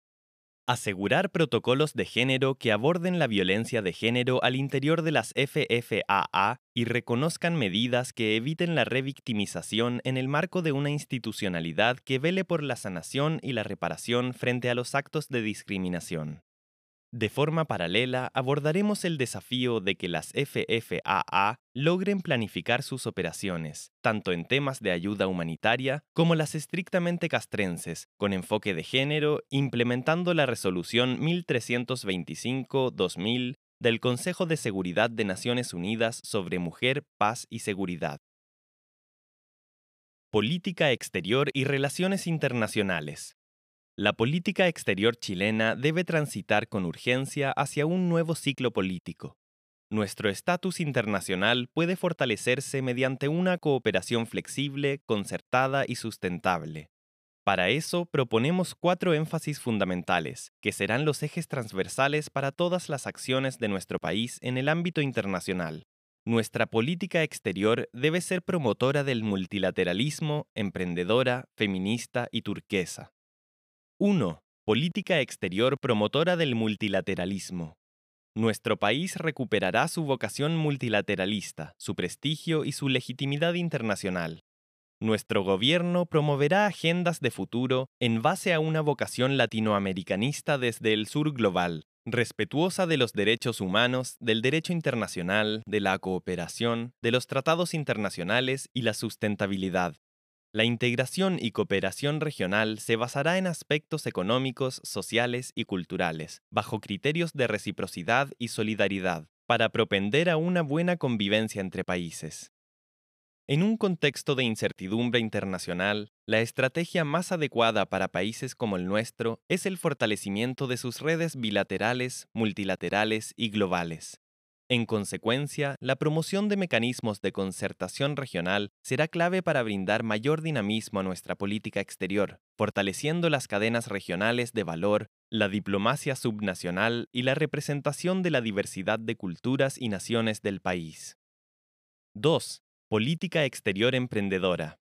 Asegurar protocolos de género que aborden la violencia de género al interior de las FFAA y reconozcan medidas que eviten la revictimización en el marco de una institucionalidad que vele por la sanación y la reparación frente a los actos de discriminación. De forma paralela, abordaremos el desafío de que las FFAA logren planificar sus operaciones, tanto en temas de ayuda humanitaria como las estrictamente castrenses, con enfoque de género, implementando la resolución 1325-2000 del Consejo de Seguridad de Naciones Unidas sobre Mujer, Paz y Seguridad. Política exterior y relaciones internacionales. La política exterior chilena debe transitar con urgencia hacia un nuevo ciclo político. Nuestro estatus internacional puede fortalecerse mediante una cooperación flexible, concertada y sustentable. Para eso proponemos cuatro énfasis fundamentales, que serán los ejes transversales para todas las acciones de nuestro país en el ámbito internacional. Nuestra política exterior debe ser promotora del multilateralismo, emprendedora, feminista y turquesa. 1. Política exterior promotora del multilateralismo. Nuestro país recuperará su vocación multilateralista, su prestigio y su legitimidad internacional. Nuestro gobierno promoverá agendas de futuro en base a una vocación latinoamericanista desde el sur global, respetuosa de los derechos humanos, del derecho internacional, de la cooperación, de los tratados internacionales y la sustentabilidad. La integración y cooperación regional se basará en aspectos económicos, sociales y culturales, bajo criterios de reciprocidad y solidaridad, para propender a una buena convivencia entre países. En un contexto de incertidumbre internacional, la estrategia más adecuada para países como el nuestro es el fortalecimiento de sus redes bilaterales, multilaterales y globales. En consecuencia, la promoción de mecanismos de concertación regional será clave para brindar mayor dinamismo a nuestra política exterior, fortaleciendo las cadenas regionales de valor, la diplomacia subnacional y la representación de la diversidad de culturas y naciones del país. 2. Política exterior emprendedora.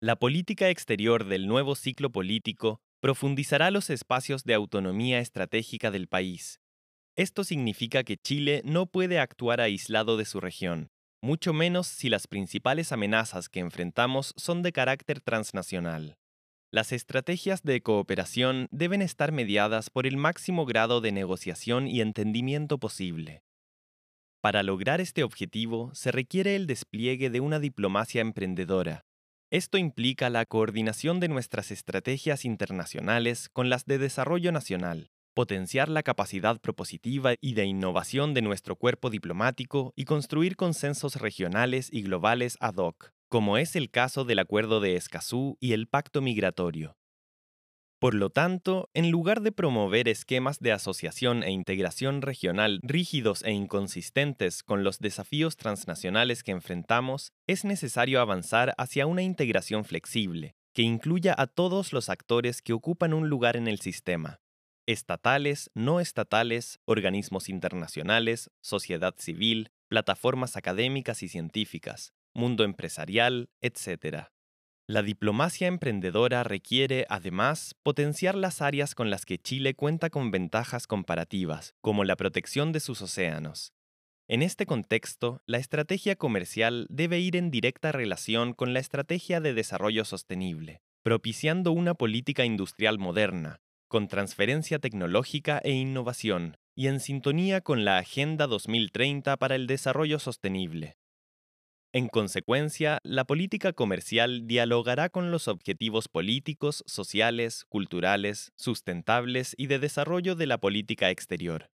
La política exterior del nuevo ciclo político profundizará los espacios de autonomía estratégica del país, esto significa que Chile no puede actuar aislado de su región, mucho menos si las principales amenazas que enfrentamos son de carácter transnacional. Las estrategias de cooperación deben estar mediadas por el máximo grado de negociación y entendimiento posible. Para lograr este objetivo se requiere el despliegue de una diplomacia emprendedora. Esto implica la coordinación de nuestras estrategias internacionales con las de desarrollo nacional, potenciar la capacidad propositiva y de innovación de nuestro cuerpo diplomático y construir consensos regionales y globales ad hoc, como es el caso del Acuerdo de Escazú y el Pacto Migratorio. Por lo tanto, en lugar de promover esquemas de asociación e integración regional rígidos e inconsistentes con los desafíos transnacionales que enfrentamos, es necesario avanzar hacia una integración flexible, que incluya a todos los actores que ocupan un lugar en el sistema, estatales, no estatales, organismos internacionales, sociedad civil, plataformas académicas y científicas, mundo empresarial, etc. La diplomacia emprendedora requiere, además, potenciar las áreas con las que Chile cuenta con ventajas comparativas, como la protección de sus océanos. En este contexto, la estrategia comercial debe ir en directa relación con la estrategia de desarrollo sostenible, propiciando una política industrial moderna, con transferencia tecnológica e innovación, y en sintonía con la Agenda 2030 para el Desarrollo Sostenible. En consecuencia, la política comercial dialogará con los objetivos políticos, sociales, culturales, sustentables y de desarrollo de la política exterior.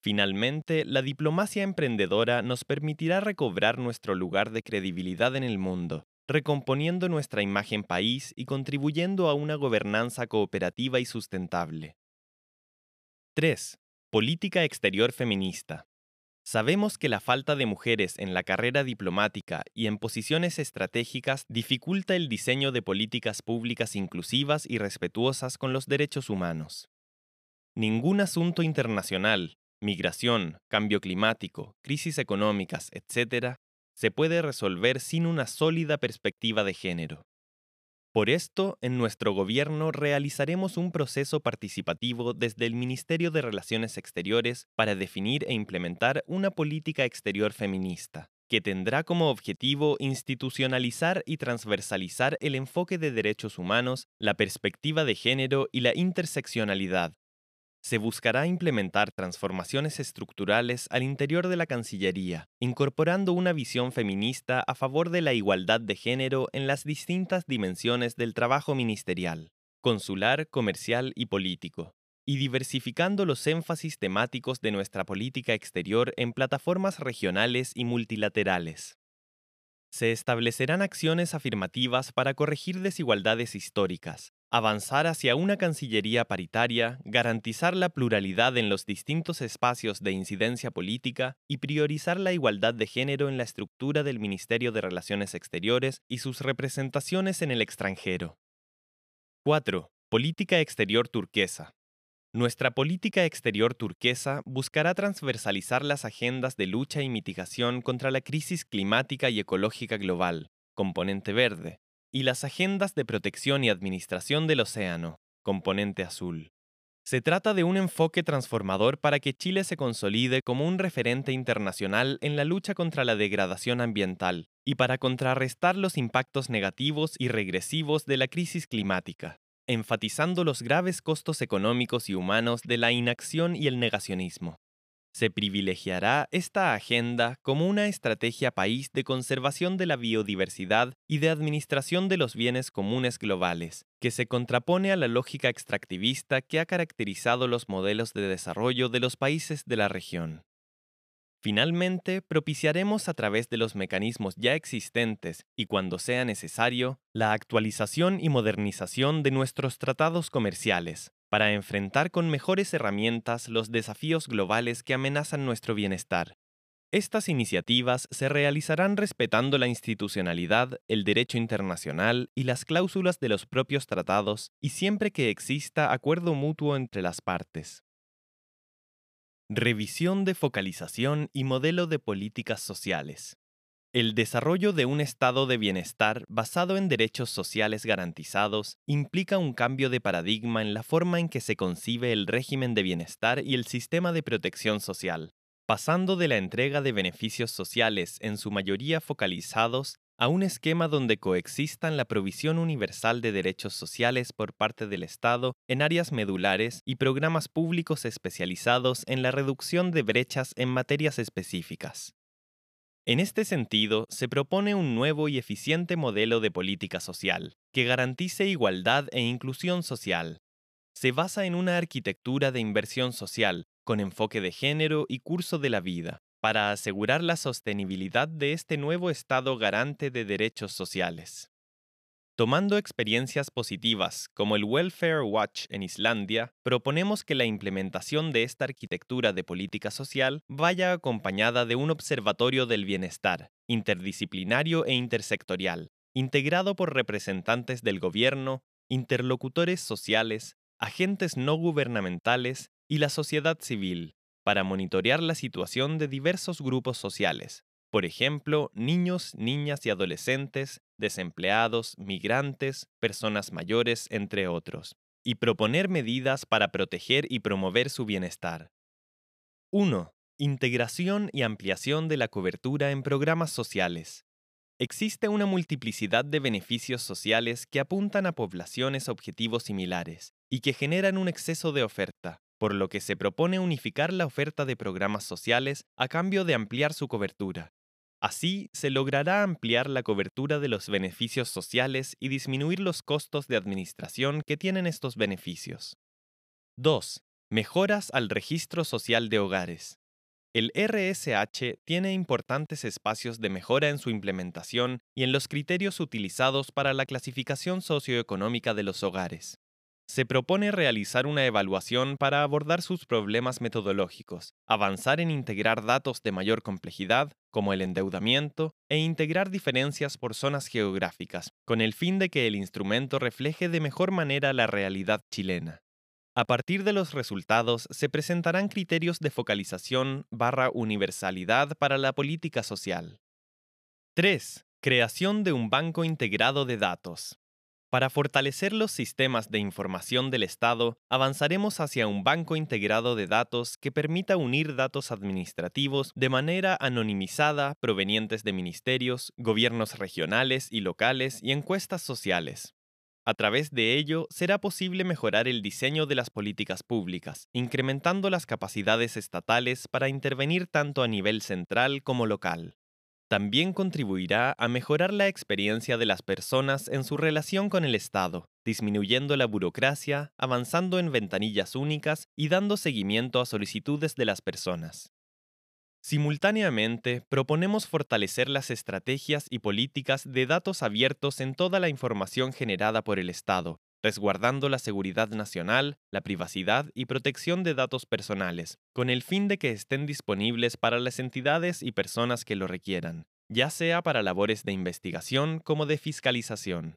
Finalmente, la diplomacia emprendedora nos permitirá recobrar nuestro lugar de credibilidad en el mundo, recomponiendo nuestra imagen país y contribuyendo a una gobernanza cooperativa y sustentable. 3. Política exterior feminista. Sabemos que la falta de mujeres en la carrera diplomática y en posiciones estratégicas dificulta el diseño de políticas públicas inclusivas y respetuosas con los derechos humanos. Ningún asunto internacional, migración, cambio climático, crisis económicas, etc., se puede resolver sin una sólida perspectiva de género. Por esto, en nuestro gobierno realizaremos un proceso participativo desde el Ministerio de Relaciones Exteriores para definir e implementar una política exterior feminista, que tendrá como objetivo institucionalizar y transversalizar el enfoque de derechos humanos, la perspectiva de género y la interseccionalidad, se buscará implementar transformaciones estructurales al interior de la Cancillería, incorporando una visión feminista a favor de la igualdad de género en las distintas dimensiones del trabajo ministerial, consular, comercial y político, y diversificando los énfasis temáticos de nuestra política exterior en plataformas regionales y multilaterales. Se establecerán acciones afirmativas para corregir desigualdades históricas, avanzar hacia una Cancillería paritaria, garantizar la pluralidad en los distintos espacios de incidencia política y priorizar la igualdad de género en la estructura del Ministerio de Relaciones Exteriores y sus representaciones en el extranjero. 4. Política exterior turquesa. Nuestra política exterior turquesa buscará transversalizar las agendas de lucha y mitigación contra la crisis climática y ecológica global, componente verde, y las agendas de protección y administración del océano, componente azul. Se trata de un enfoque transformador para que Chile se consolide como un referente internacional en la lucha contra la degradación ambiental y para contrarrestar los impactos negativos y regresivos de la crisis climática, enfatizando los graves costos económicos y humanos de la inacción y el negacionismo. Se privilegiará esta agenda como una estrategia país de conservación de la biodiversidad y de administración de los bienes comunes globales, que se contrapone a la lógica extractivista que ha caracterizado los modelos de desarrollo de los países de la región. Finalmente, propiciaremos a través de los mecanismos ya existentes y cuando sea necesario, la actualización y modernización de nuestros tratados comerciales, para enfrentar con mejores herramientas los desafíos globales que amenazan nuestro bienestar. Estas iniciativas se realizarán respetando la institucionalidad, el derecho internacional y las cláusulas de los propios tratados y siempre que exista acuerdo mutuo entre las partes. Revisión de focalización y modelo de políticas sociales. El desarrollo de un estado de bienestar basado en derechos sociales garantizados implica un cambio de paradigma en la forma en que se concibe el régimen de bienestar y el sistema de protección social, pasando de la entrega de beneficios sociales en su mayoría focalizados a un esquema donde coexistan la provisión universal de derechos sociales por parte del Estado en áreas medulares y programas públicos especializados en la reducción de brechas en materias específicas. En este sentido, se propone un nuevo y eficiente modelo de política social, que garantice igualdad e inclusión social. Se basa en una arquitectura de inversión social, con enfoque de género y curso de la vida, para asegurar la sostenibilidad de este nuevo Estado garante de derechos sociales. Tomando experiencias positivas como el Welfare Watch en Islandia, proponemos que la implementación de esta arquitectura de política social vaya acompañada de un observatorio del bienestar, interdisciplinario e intersectorial, integrado por representantes del gobierno, interlocutores sociales, agentes no gubernamentales y la sociedad civil, para monitorear la situación de diversos grupos sociales, por ejemplo, niños, niñas y adolescentes, desempleados, migrantes, personas mayores, entre otros, y proponer medidas para proteger y promover su bienestar. 1. Integración y ampliación de la cobertura en programas sociales. Existe una multiplicidad de beneficios sociales que apuntan a poblaciones objetivos similares y que generan un exceso de oferta, por lo que se propone unificar la oferta de programas sociales a cambio de ampliar su cobertura. Así, se logrará ampliar la cobertura de los beneficios sociales y disminuir los costos de administración que tienen estos beneficios. 2. Mejoras al registro social de hogares. El RSH tiene importantes espacios de mejora en su implementación y en los criterios utilizados para la clasificación socioeconómica de los hogares se propone realizar una evaluación para abordar sus problemas metodológicos, avanzar en integrar datos de mayor complejidad, como el endeudamiento, e integrar diferencias por zonas geográficas, con el fin de que el instrumento refleje de mejor manera la realidad chilena. A partir de los resultados se presentarán criterios de focalización barra universalidad para la política social. 3. Creación de un banco integrado de datos. Para fortalecer los sistemas de información del Estado, avanzaremos hacia un banco integrado de datos que permita unir datos administrativos de manera anonimizada provenientes de ministerios, gobiernos regionales y locales y encuestas sociales. A través de ello, será posible mejorar el diseño de las políticas públicas, incrementando las capacidades estatales para intervenir tanto a nivel central como local. También contribuirá a mejorar la experiencia de las personas en su relación con el Estado, disminuyendo la burocracia, avanzando en ventanillas únicas y dando seguimiento a solicitudes de las personas. Simultáneamente, proponemos fortalecer las estrategias y políticas de datos abiertos en toda la información generada por el Estado, resguardando la seguridad nacional, la privacidad y protección de datos personales, con el fin de que estén disponibles para las entidades y personas que lo requieran, ya sea para labores de investigación como de fiscalización.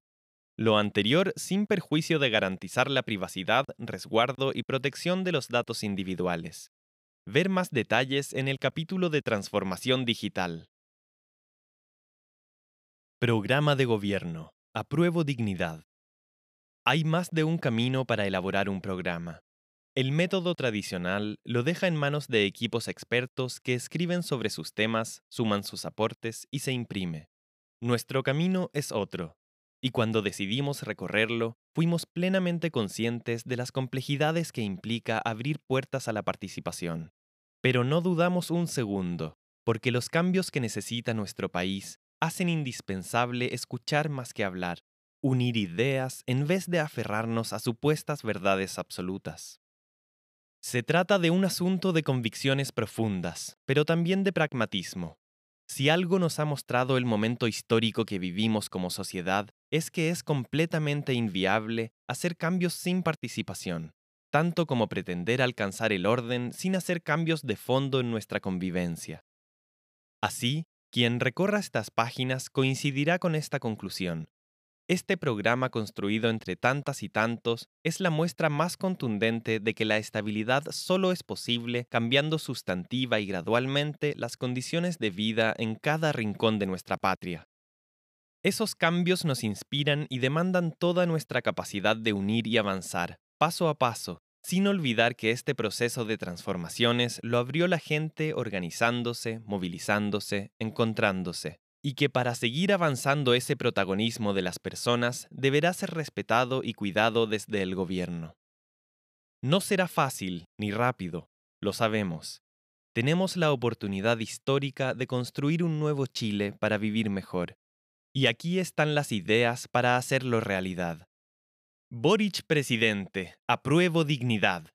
Lo anterior sin perjuicio de garantizar la privacidad, resguardo y protección de los datos individuales. Ver más detalles en el capítulo de Transformación Digital. Programa de Gobierno. Apruebo dignidad. Hay más de un camino para elaborar un programa. El método tradicional lo deja en manos de equipos expertos que escriben sobre sus temas, suman sus aportes y se imprime. Nuestro camino es otro, y cuando decidimos recorrerlo, fuimos plenamente conscientes de las complejidades que implica abrir puertas a la participación. Pero no dudamos un segundo, porque los cambios que necesita nuestro país hacen indispensable escuchar más que hablar, unir ideas en vez de aferrarnos a supuestas verdades absolutas. Se trata de un asunto de convicciones profundas, pero también de pragmatismo. Si algo nos ha mostrado el momento histórico que vivimos como sociedad, es que es completamente inviable hacer cambios sin participación, tanto como pretender alcanzar el orden sin hacer cambios de fondo en nuestra convivencia. Así, quien recorra estas páginas coincidirá con esta conclusión. Este programa construido entre tantas y tantos es la muestra más contundente de que la estabilidad solo es posible cambiando sustantiva y gradualmente las condiciones de vida en cada rincón de nuestra patria. Esos cambios nos inspiran y demandan toda nuestra capacidad de unir y avanzar, paso a paso, sin olvidar que este proceso de transformaciones lo abrió la gente organizándose, movilizándose, encontrándose y que para seguir avanzando ese protagonismo de las personas deberá ser respetado y cuidado desde el gobierno. No será fácil ni rápido, lo sabemos. Tenemos la oportunidad histórica de construir un nuevo Chile para vivir mejor. Y aquí están las ideas para hacerlo realidad. Boric presidente, apruebo dignidad.